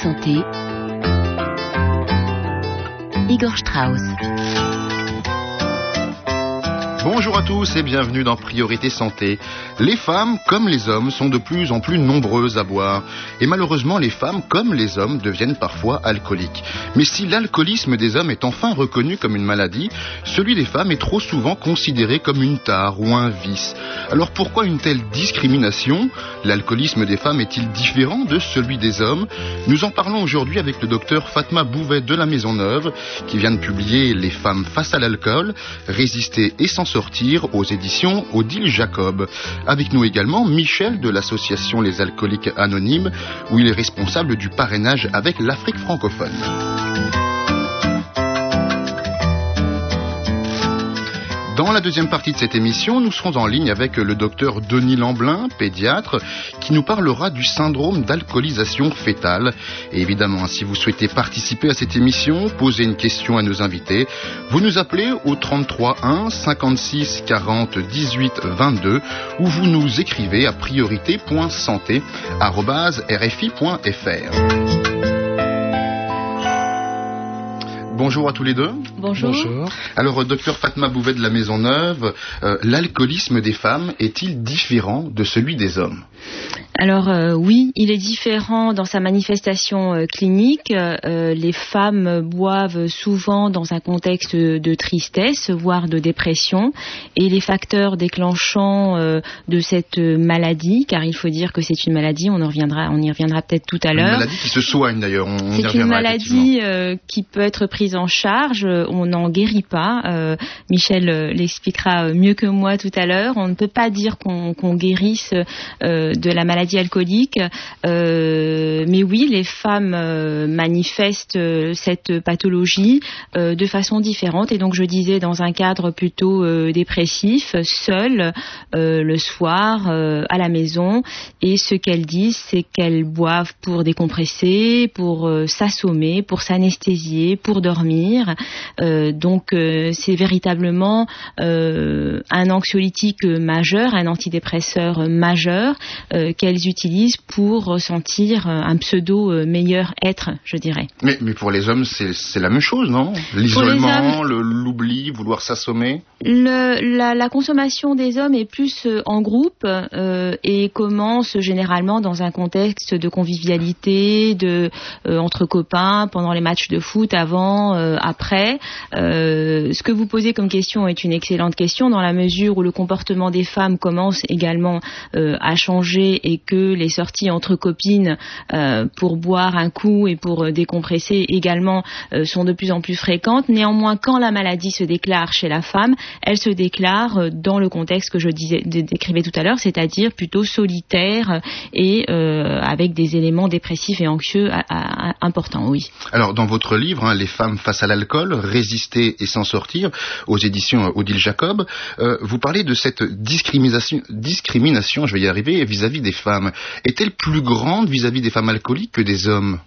santé. Igor Strauss. Bonjour à tous et bienvenue dans Priorité Santé. Les femmes, comme les hommes, sont de plus en plus nombreuses à boire. Et malheureusement, les femmes, comme les hommes, deviennent parfois alcooliques. Mais si l'alcoolisme des hommes est enfin reconnu comme une maladie, celui des femmes est trop souvent considéré comme une tare ou un vice. Alors pourquoi une telle discrimination? L'alcoolisme des femmes est-il différent de celui des hommes? Nous en parlons aujourd'hui avec le docteur Fatma Bouvet de la Maison Neuve, qui vient de publier Les femmes face à l'alcool, résister s'en sortir aux éditions Odile Jacob. Avec nous également Michel de l'association Les Alcooliques Anonymes, où il est responsable du parrainage avec l'Afrique francophone. Dans la deuxième partie de cette émission, nous serons en ligne avec le docteur Denis Lamblin, pédiatre, qui nous parlera du syndrome d'alcoolisation fétale. Et évidemment, si vous souhaitez participer à cette émission, poser une question à nos invités, vous nous appelez au 33 1 56 40 18 22 ou vous nous écrivez à priorité.santé.rfi.fr. Bonjour à tous les deux. Bonjour. Alors, docteur Fatma Bouvet de la Maison Neuve, euh, l'alcoolisme des femmes est-il différent de celui des hommes? Alors euh, oui, il est différent dans sa manifestation euh, clinique. Euh, les femmes boivent souvent dans un contexte de tristesse, voire de dépression, et les facteurs déclenchants de cette maladie, car il faut dire que c'est une maladie, on en reviendra, on y reviendra peut-être tout à l'heure. Une maladie qui se soigne d'ailleurs. C'est une maladie qui peut être prise en charge. On n'en guérit pas. Michel l'expliquera mieux que moi tout à l'heure. On ne peut pas dire qu'on guérisse de la maladie alcoolique. Euh, mais oui, les femmes euh, manifestent euh, cette pathologie de façon différente. Et donc, je disais, dans un cadre plutôt dépressif, seule, le soir, à la maison. Et ce qu'elles disent, c'est qu'elles boivent pour décompresser, pour s'assommer, pour s'anesthésier, pour dormir. donc, c'est véritablement un anxiolytique majeur, un antidépresseur majeur qu'elles utilisent pour ressentir un pseudo euh, meilleur être, je dirais. Mais, mais pour les hommes, c'est la même chose, non? L'isolement, l'oubli, vouloir s'assommer? La, la, consommation des hommes est plus euh, en groupe euh, et commence généralement dans un contexte de convivialité, de entre copains, pendant les matchs de foot, avant, après. ce que vous posez comme question est une excellente question dans la mesure où le comportement des femmes commence également à changer et que les sorties entre copines euh, pour boire un coup et pour euh, décompresser également euh, sont de plus en plus fréquentes. Néanmoins, quand la maladie se déclare chez la femme, elle se déclare dans le contexte que je disais, décrivais tout à l'heure, c'est-à-dire plutôt solitaire et avec des éléments dépressifs et anxieux importants. Oui. Alors, dans votre livre, hein, Les femmes face à l'alcool, résister et s'en sortir, aux éditions Odile Jacob, vous parlez de cette discrimination, discrimination, je vais y arriver, vis-à-vis des femmes est-elle plus grande vis-à-vis des femmes alcooliques que des hommes?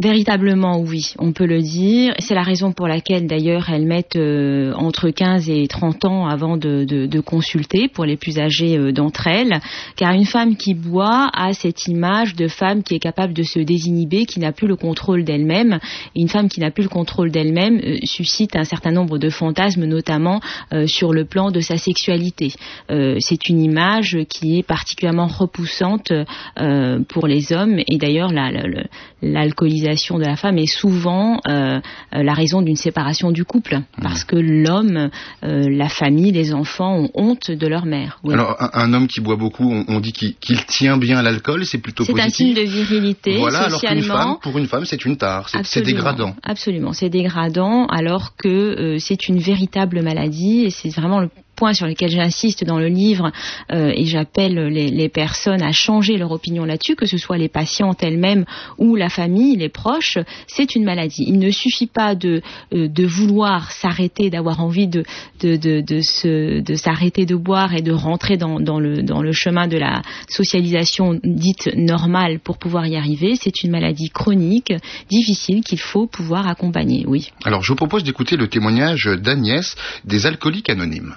Véritablement, oui, on peut le dire. C'est la raison pour laquelle, d'ailleurs, elles mettent euh, entre 15 et 30 ans avant de, consulter pour les plus âgés euh, d'entre elles. Car une femme qui boit a cette image de femme qui est capable de se désinhiber, qui n'a plus le contrôle d'elle-même. Une femme qui n'a plus le contrôle d'elle-même euh, suscite un certain nombre de fantasmes, notamment sur le plan de sa sexualité. C'est une image qui est particulièrement repoussante pour les hommes. Et d'ailleurs, l'alcoolisation de la femme est souvent euh, euh, la raison d'une séparation du couple, mmh. parce que l'homme, euh, la famille, les enfants ont honte de leur mère. Alors, un, homme qui boit beaucoup, on, dit qu'il tient bien l'alcool, c'est plutôt positif. C'est un signe de virilité, voilà, socialement. Alors femme, pour une femme, c'est une tare, c'est dégradant. Absolument, c'est dégradant, alors que c'est une véritable maladie, et c'est vraiment le point sur lequel j'insiste dans le livre euh, et j'appelle les, personnes à changer leur opinion là-dessus, que ce soit les patientes elles-mêmes ou la famille, les proches, c'est une maladie. Il ne suffit pas de, euh, vouloir s'arrêter, d'avoir envie de, s'arrêter de boire et de rentrer dans, dans, le, dans le chemin de la socialisation dite normale pour pouvoir y arriver. C'est une maladie chronique, difficile, qu'il faut pouvoir accompagner, oui. Alors je vous propose d'écouter le témoignage d'Agnès des alcooliques anonymes.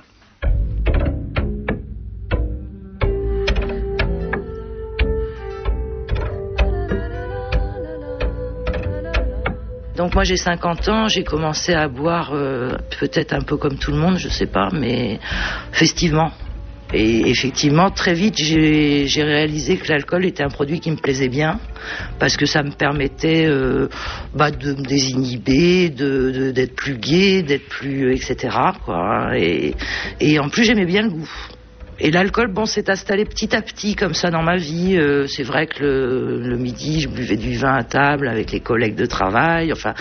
Donc moi j'ai 50 ans, j'ai commencé à boire euh, peut-être un peu comme tout le monde, je sais pas, mais festivement. Et effectivement, très vite, j'ai réalisé que l'alcool était un produit qui me plaisait bien, parce que ça me permettait euh, bah, de me désinhiber, d'être plus gai, d'être plus, etc. Quoi. Et, et en plus, j'aimais bien le goût. Et l'alcool, bon, s'est installé petit à petit comme ça dans ma vie. Euh, c'est vrai que le, midi, je buvais du vin à table avec les collègues de travail, enfin,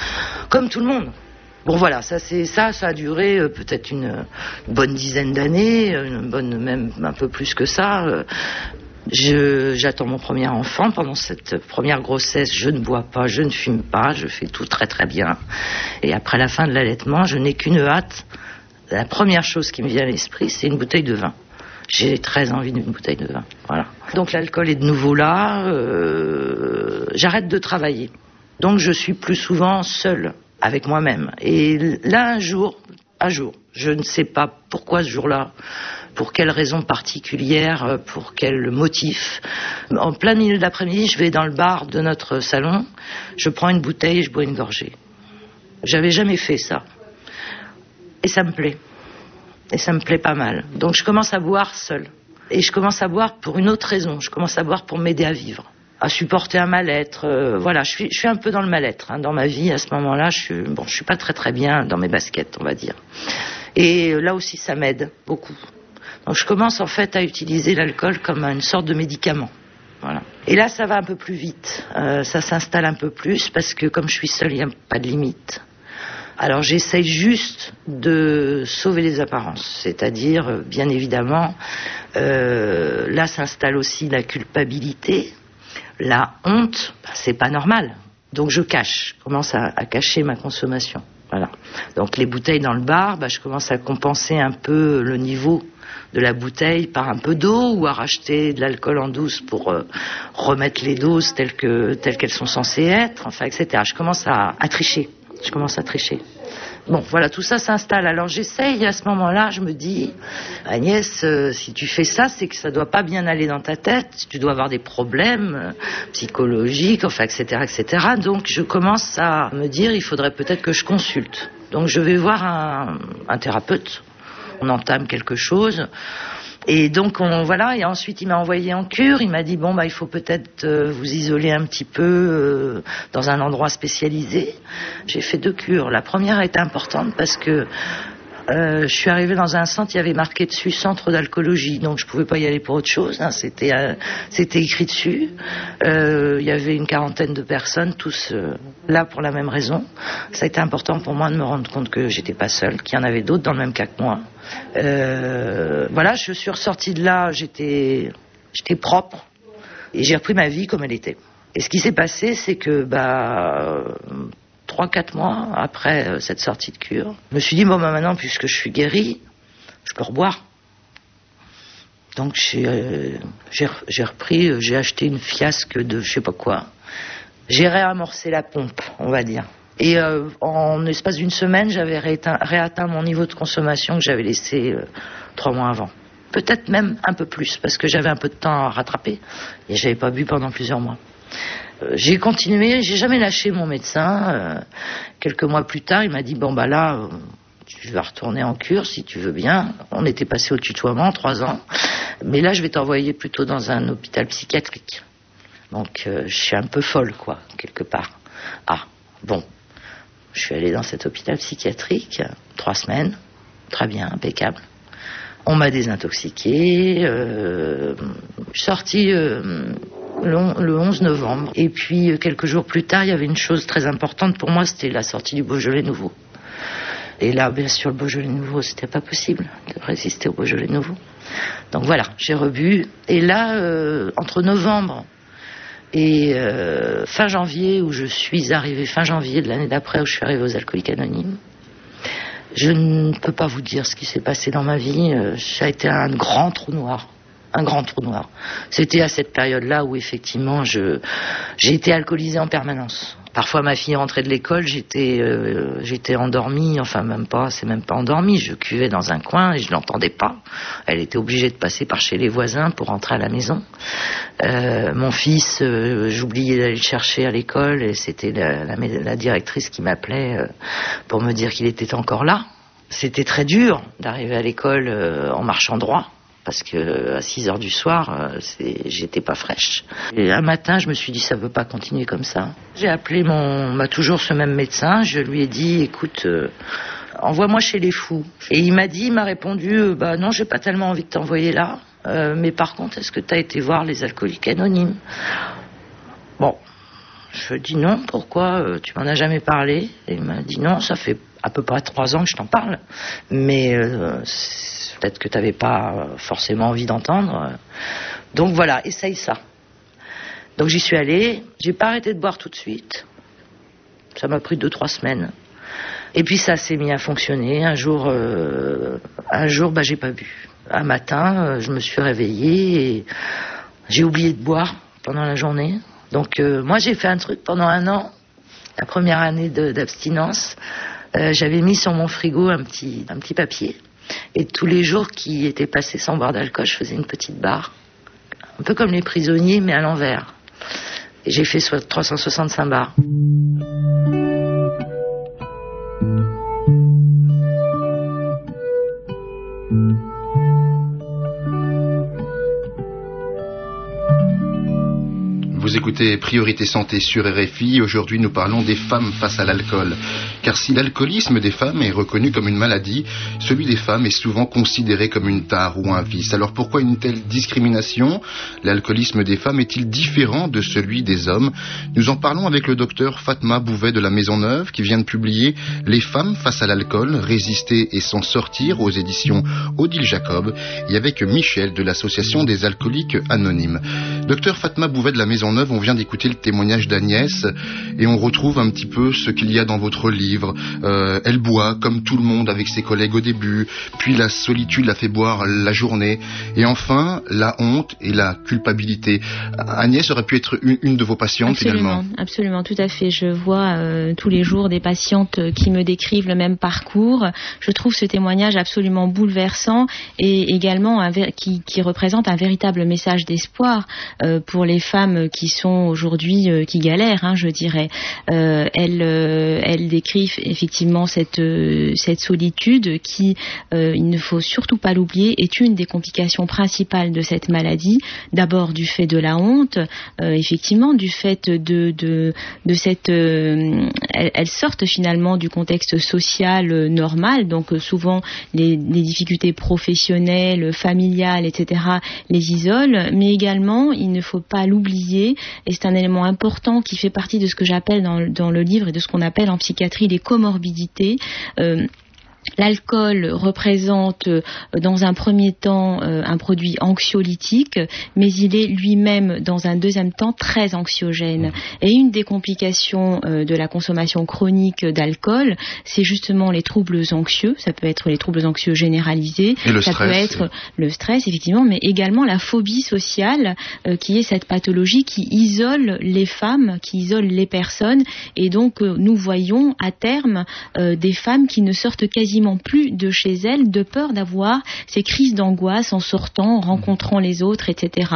comme tout le monde. Bon voilà, ça c'est ça, ça a duré euh, peut-être une, bonne dizaine d'années, même un peu plus que ça. Euh, j'attends mon premier enfant. Pendant cette première grossesse, je ne bois pas, je ne fume pas, je fais tout très très bien. Et après la fin de l'allaitement, je n'ai qu'une hâte. La première chose qui me vient à l'esprit, c'est une bouteille de vin. J'ai très envie d'une bouteille de vin. Voilà. Donc l'alcool est de nouveau là. Euh, j'arrête de travailler. Donc je suis plus souvent seule avec moi-même. Et là, un jour, un jour, je ne sais pas pourquoi ce jour-là, pour quelle raison particulière, pour quel motif. En plein milieu de l'après-midi, je vais dans le bar de notre salon, je prends une bouteille et je bois une gorgée. J'avais jamais fait ça. Et ça me plaît. Et ça me plaît pas mal. Donc je commence à boire seul. Et je commence à boire pour une autre raison. Je commence à boire pour m'aider à vivre à supporter un mal-être. Euh, voilà, je suis, un peu dans le mal-être hein, dans ma vie à ce moment-là. Je suis, bon, je suis pas très très bien dans mes baskets, on va dire. Et là aussi, ça m'aide beaucoup. Donc je commence en fait à utiliser l'alcool comme une sorte de médicament. Voilà. Et là, ça va un peu plus vite. Euh, ça s'installe un peu plus parce que comme je suis seule, il n'y a pas de limite. Alors j'essaye juste de sauver les apparences, c'est-à-dire, euh, bien évidemment, là s'installe aussi la culpabilité, la honte, bah, c'est pas normal. Donc je cache, je commence à, cacher ma consommation. Voilà. Donc les bouteilles dans le bar, bah, je commence à compenser un peu le niveau de la bouteille par un peu d'eau ou à racheter de l'alcool en douce pour euh, remettre les doses telles que telles qu'elles sont censées être, enfin etc. Je commence à tricher je commence à tricher. Bon, voilà, tout ça s'installe. Alors j'essaye à ce moment-là, je me dis, Agnès, euh, si tu fais ça, c'est que ça doit pas bien aller dans ta tête. Tu dois avoir des problèmes euh, psychologiques, enfin, etc., etc. Donc je commence à me dire, il faudrait peut-être que je consulte. Donc je vais voir un thérapeute. On entame quelque chose. Et donc on, voilà, et ensuite il m'a envoyé en cure. Il m'a dit bon bah il faut peut-être euh, vous isoler un petit peu euh, dans un endroit spécialisé. J'ai fait deux cures. La première a été importante parce que euh, je suis arrivée dans un centre, il y avait marqué dessus centre d'alcoolologie, donc je pouvais pas y aller pour autre chose. Hein, c'était euh, c'était écrit dessus. Euh, il y avait une quarantaine de personnes, tous là pour la même raison. Ça a été important pour moi de me rendre compte que j'étais pas seule, qu'il y en avait d'autres dans le même cas que moi. voilà, je suis ressortie de là, j'étais j'étais propre et j'ai repris ma vie comme elle était. Et ce qui s'est passé, c'est que bah trois, quatre mois après euh, cette sortie de cure. Je me suis dit, bon, bah, maintenant, puisque je suis guérie, je peux reboire. Donc j'ai euh, repris, euh, j'ai acheté une fiasque de je sais pas quoi. J'ai réamorcé la pompe, on va dire. Et en espace d'une semaine, j'avais réatteint, mon niveau de consommation que j'avais laissé trois mois avant. Peut-être même un peu plus, parce que j'avais un peu de temps à rattraper et j'avais pas bu pendant plusieurs mois. Euh, j'ai continué, j'ai jamais lâché mon médecin. Euh, quelques mois plus tard, il m'a dit bon bah là, euh, tu vas retourner en cure si tu veux bien. On était passé au tutoiement trois ans, mais là je vais t'envoyer plutôt dans un hôpital psychiatrique. Donc je suis un peu folle quoi, quelque part. Ah bon, je suis allée dans cet hôpital psychiatrique trois semaines, très bien, impeccable. On m'a désintoxiqué. Je suis sortie le, 11 novembre. Et puis, euh, quelques jours plus tard, il y avait une chose très importante pour moi, c'était la sortie du Beaujolais Nouveau. Et là, bien sûr, le Beaujolais Nouveau, c'était pas possible de résister au Beaujolais Nouveau. Donc voilà, j'ai rebu. Et là, euh, entre novembre et euh, fin janvier, où je suis arrivée, fin janvier de l'année d'après, où je suis arrivée aux Alcooliques Anonymes, je ne peux pas vous dire ce qui s'est passé dans ma vie. Ça a été un grand trou noir. Un grand trou noir. C'était à cette période-là où effectivement je j'ai été alcoolisée en permanence. Parfois, ma fille rentrait de l'école, j'étais, euh, endormie, enfin même pas, c'est même pas endormie. Je cuvais dans un coin et je l'entendais pas. Elle était obligée de passer par chez les voisins pour rentrer à la maison. Euh, mon fils, euh, j'oubliais d'aller le chercher à l'école et c'était la, directrice qui m'appelait euh, pour me dire qu'il était encore là. C'était très dur d'arriver à l'école en marchant droit parce que à 6 heures du soir, euh, j'étais pas fraîche. Et un matin, je me suis dit ça veut pas continuer comme ça. J'ai appelé mon, bah, toujours ce même médecin. Je lui ai dit, écoute, euh, envoie-moi chez les fous. Et il m'a dit, m'a répondu, euh, bah non, j'ai pas tellement envie de t'envoyer là. Euh, mais par contre, est-ce que tu as été voir les alcooliques anonymes? Bon, je dis non. Pourquoi? Euh, Tu m'en as jamais parlé? Et il m'a dit non. Ça fait à peu près trois ans que je t'en parle, mais peut-être que tu n'avais pas forcément envie d'entendre. Donc voilà, essaye ça. Donc j'y suis allée, j'ai pas arrêté de boire tout de suite. Ça m'a pris deux, trois semaines. Et puis ça s'est mis à fonctionner. Un jour, euh, un jour, bah, j'ai pas bu. Un matin, euh, je me suis réveillée et j'ai oublié de boire pendant la journée. Donc euh, moi, j'ai fait un truc pendant un an, la première année d'abstinence. J'avais mis sur mon frigo un petit, un petit papier et tous les jours qui étaient passés sans boire d'alcool, je faisais une petite barre. Un peu comme les prisonniers, mais à l'envers. J'ai fait 365 bars. Vous écoutez Priorité Santé sur RFI. Aujourd'hui, nous parlons des femmes face à l'alcool. Car si l'alcoolisme des femmes est reconnu comme une maladie, celui des femmes est souvent considéré comme une tare ou un vice. Alors pourquoi une telle discrimination? L'alcoolisme des femmes est-il différent de celui des hommes? Nous en parlons avec le docteur Fatma Bouvet de la Maison Neuve qui vient de publier Les femmes face à l'alcool, résister et s'en sortir aux éditions Odile Jacob et avec Michel de l'association des alcooliques anonymes. Docteur Fatma Bouvet de la Maison Neuve, on vient d'écouter le témoignage d'Agnès et on retrouve un petit peu ce qu'il y a dans votre livre. Euh, elle boit comme tout le monde avec ses collègues au début, puis la solitude la fait boire la journée et enfin la honte et la culpabilité. Agnès aurait pu être une, une de vos patientes absolument, finalement. Absolument, tout à fait. Je vois euh, tous les jours des patientes qui me décrivent le même parcours. Je trouve ce témoignage absolument bouleversant et également un, qui, qui, représente un véritable message d'espoir euh, pour les femmes qui sont aujourd'hui euh, qui galèrent, hein, je dirais. Euh, elles, euh, elles décrivent effectivement cette solitude qui, il ne faut surtout pas l'oublier, est une des complications principales de cette maladie. D'abord du fait de la honte, effectivement, du fait de de, cette, elles, sortent finalement du contexte social normal, donc souvent les, difficultés professionnelles, familiales, etc. les isolent, mais également ne faut pas l'oublier et c'est un élément important qui fait partie de ce que j'appelle dans, dans, le livre et de ce qu'on appelle en psychiatrie les comorbidités. Euh, L'alcool représente euh, dans un premier temps euh, un produit anxiolytique, mais il est lui-même dans un deuxième temps très anxiogène. Mmh. Et une des complications euh, de la consommation chronique d'alcool, c'est justement les troubles anxieux. Ça peut être les troubles anxieux généralisés, ça stress, peut être le stress effectivement, mais également la phobie sociale, qui est cette pathologie qui isole les femmes, qui isole les personnes. Et donc nous voyons à terme des femmes qui ne sortent quasiment quasiment plus de chez elle de peur d'avoir ces crises d'angoisse en sortant, en rencontrant les autres, etc.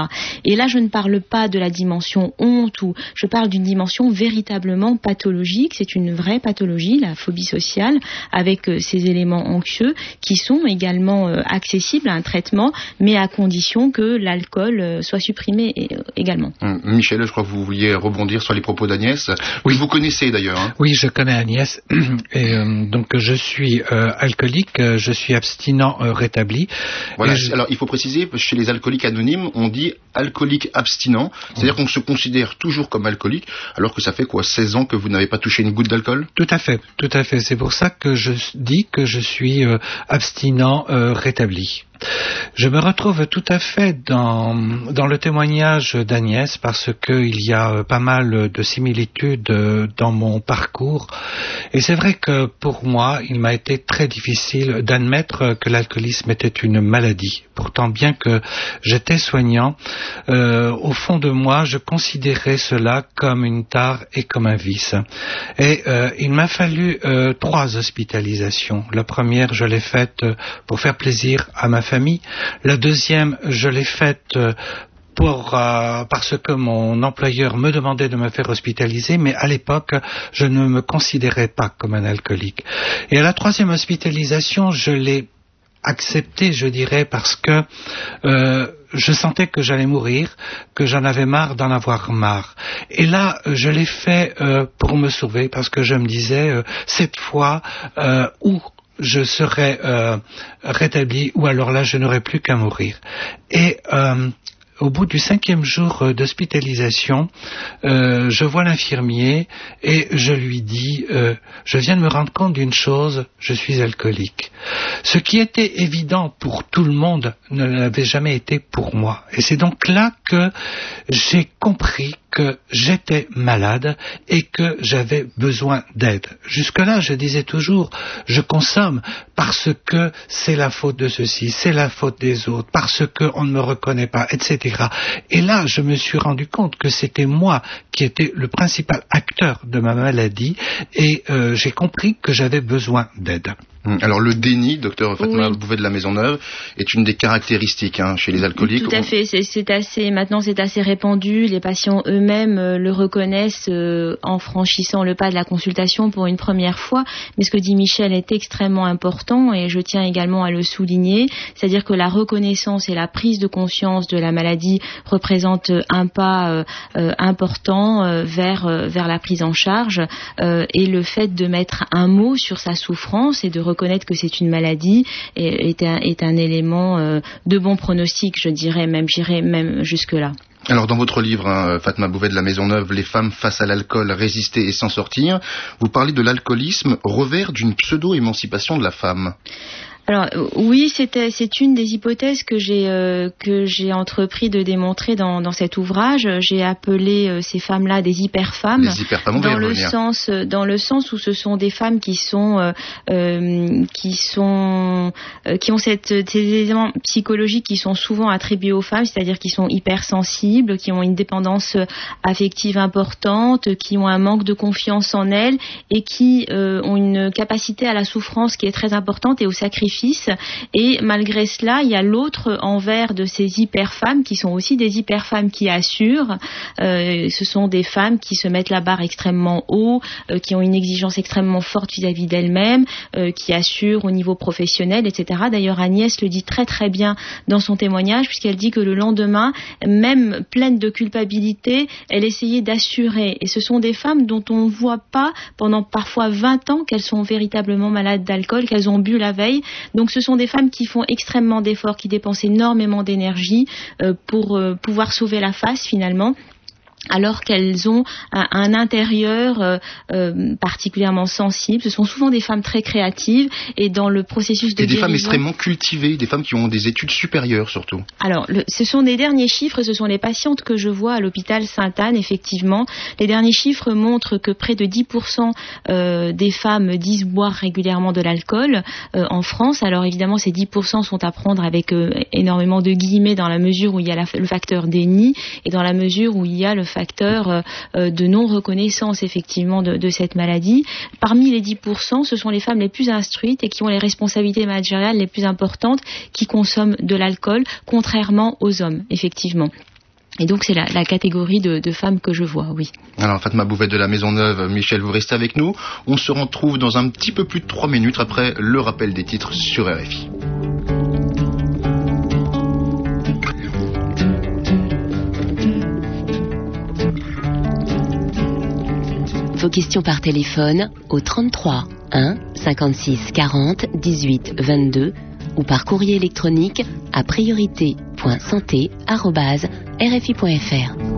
Et là, je ne parle pas de la dimension honte ou je parle d'une dimension véritablement pathologique. C'est une vraie pathologie, la phobie sociale, avec euh, ces éléments anxieux qui sont également euh, accessibles à un traitement, mais à condition que l'alcool euh, soit supprimé également. Hum, Michel, je crois que vous vouliez rebondir sur les propos d'Agnès. Oui, vous connaissez d'ailleurs. Hein. Oui, je connais Agnès. Et euh, donc je suis euh, alcoolique, euh, je suis abstinent euh, rétabli. Voilà. Je... Alors il faut préciser, chez les alcooliques anonymes, on dit alcoolique abstinent, c'est-à-dire qu'on se considère toujours comme alcoolique, alors que ça fait quoi 16 ans que vous n'avez pas touché une goutte d'alcool? Tout à fait, tout à fait. C'est pour ça que je dis que je suis euh, abstinent rétabli. Je me retrouve tout à fait dans, dans le témoignage d'Agnès parce qu'il y a pas mal de similitudes dans mon parcours Et c'est vrai que pour moi, il m'a été très difficile d'admettre que l'alcoolisme était une maladie. Pourtant, bien que j'étais soignant, euh, au fond de moi, je considérais cela comme une tare et comme un vice. Et euh, il m'a fallu euh, trois hospitalisations. La première, je l'ai faite pour faire plaisir à ma famille. La deuxième, je l'ai faite pour, euh, parce que mon employeur me demandait de me faire hospitaliser, mais à l'époque, je ne me considérais pas comme un alcoolique. Et à la troisième hospitalisation, je l'ai accepté, je dirais, parce que euh, je sentais que j'allais mourir, que j'en avais marre d'en avoir marre. Et là, je l'ai fait euh, pour me sauver, parce que je me disais, cette fois, où je serai rétabli, ou alors là, je n'aurai plus qu'à mourir. Et au bout du cinquième jour euh, d'hospitalisation, euh, je vois l'infirmier et je lui dis euh, Je viens de me rendre compte d'une chose, je suis alcoolique. Ce qui était évident pour tout le monde ne l'avait jamais été pour moi. Et c'est donc là que j'ai compris que j'étais malade et que j'avais besoin d'aide. Jusque-là, je disais toujours, je consomme parce que c'est la faute de ceci, c'est la faute des autres, parce qu'on ne me reconnaît pas, etc. Et là, je me suis rendu compte que c'était moi qui étais le principal acteur de ma maladie et euh, j'ai compris que j'avais besoin d'aide. Hum, alors le déni, docteur Fatma Bouvet de la Maisonneuve, est une des caractéristiques hein, chez les alcooliques. Tout à fait, c'est assez maintenant c'est assez répandu. Les patients eux-mêmes euh, le reconnaissent euh, en franchissant le pas de la consultation pour une première fois. Mais ce que dit Michel est extrêmement important et je tiens également à le souligner, c'est-à-dire que la reconnaissance et la prise de conscience de la maladie représentent un pas euh, important vers vers la prise en charge et le fait de mettre un mot sur sa souffrance et de reconnaître que c'est une maladie est, un, élément euh, de bon pronostic, je dirais, même j'irais même jusque-là. Alors dans votre livre, hein, Fatma Bouvet de la Maisonneuve, Les femmes face à l'alcool, résister et s'en sortir, vous parlez de l'alcoolisme, revers d'une pseudo-émancipation de la femme. Alors oui, c'était c'est une des hypothèses que j'ai euh, que j'ai entrepris de démontrer dans, dans cet ouvrage. J'ai appelé euh, ces femmes-là des hyperfemmes femmes dans le sens euh, dans le sens où ce sont des femmes qui sont qui sont qui ont cette, ces éléments psychologiques qui sont souvent attribués aux femmes, c'est-à-dire qui sont hypersensibles, qui ont une dépendance affective importante, qui ont un manque de confiance en elles et qui ont une capacité à la souffrance qui est très importante et au sacrifice et malgré cela, il y a l'autre envers de ces hyper-femmes qui sont aussi des hyper-femmes qui assurent. Euh, ce sont des femmes qui se mettent la barre extrêmement haut, euh, qui ont une exigence extrêmement forte vis-à-vis d'elles-mêmes, euh, qui assurent au niveau professionnel, etc. D'ailleurs, Agnès le dit très très bien dans son témoignage, puisqu'elle dit que le lendemain, même pleine de culpabilité, elle essayait d'assurer. Et ce sont des femmes dont on ne voit pas pendant parfois 20 ans qu'elles sont véritablement malades d'alcool, qu'elles ont bu la veille, donc ce sont des femmes qui font extrêmement d'efforts, qui dépensent énormément d'énergie euh, pour euh, pouvoir sauver la face finalement alors qu'elles ont un, intérieur euh, euh, particulièrement sensible. Ce sont souvent des femmes très créatives et dans le processus de et des femmes extrêmement cultivées, des femmes qui ont des études supérieures surtout. Alors, ce sont les derniers chiffres, ce sont les patientes que je vois à l'hôpital Sainte-Anne, effectivement. Les derniers chiffres montrent que près de 10% euh, des femmes disent boire régulièrement de l'alcool en France. Alors évidemment, ces 10% sont à prendre avec énormément de guillemets dans la mesure où il y a le facteur déni et dans la mesure où il y a le facteurs euh, euh, de non-reconnaissance effectivement de, cette maladie. Parmi les 10%, ce sont les femmes les plus instruites et qui ont les responsabilités managériales les plus importantes qui consomment de l'alcool, contrairement aux hommes, effectivement. Et donc c'est la, catégorie de, femmes que je vois, oui. Alors Fatma Bouvet de la Maison Neuve, Michel, vous restez avec nous. On se retrouve dans un petit peu plus de trois minutes après le rappel des titres sur RFI. Vos questions par téléphone au 33 1 56 40 18 22 ou par courrier électronique à priorité.santé.rfi.fr.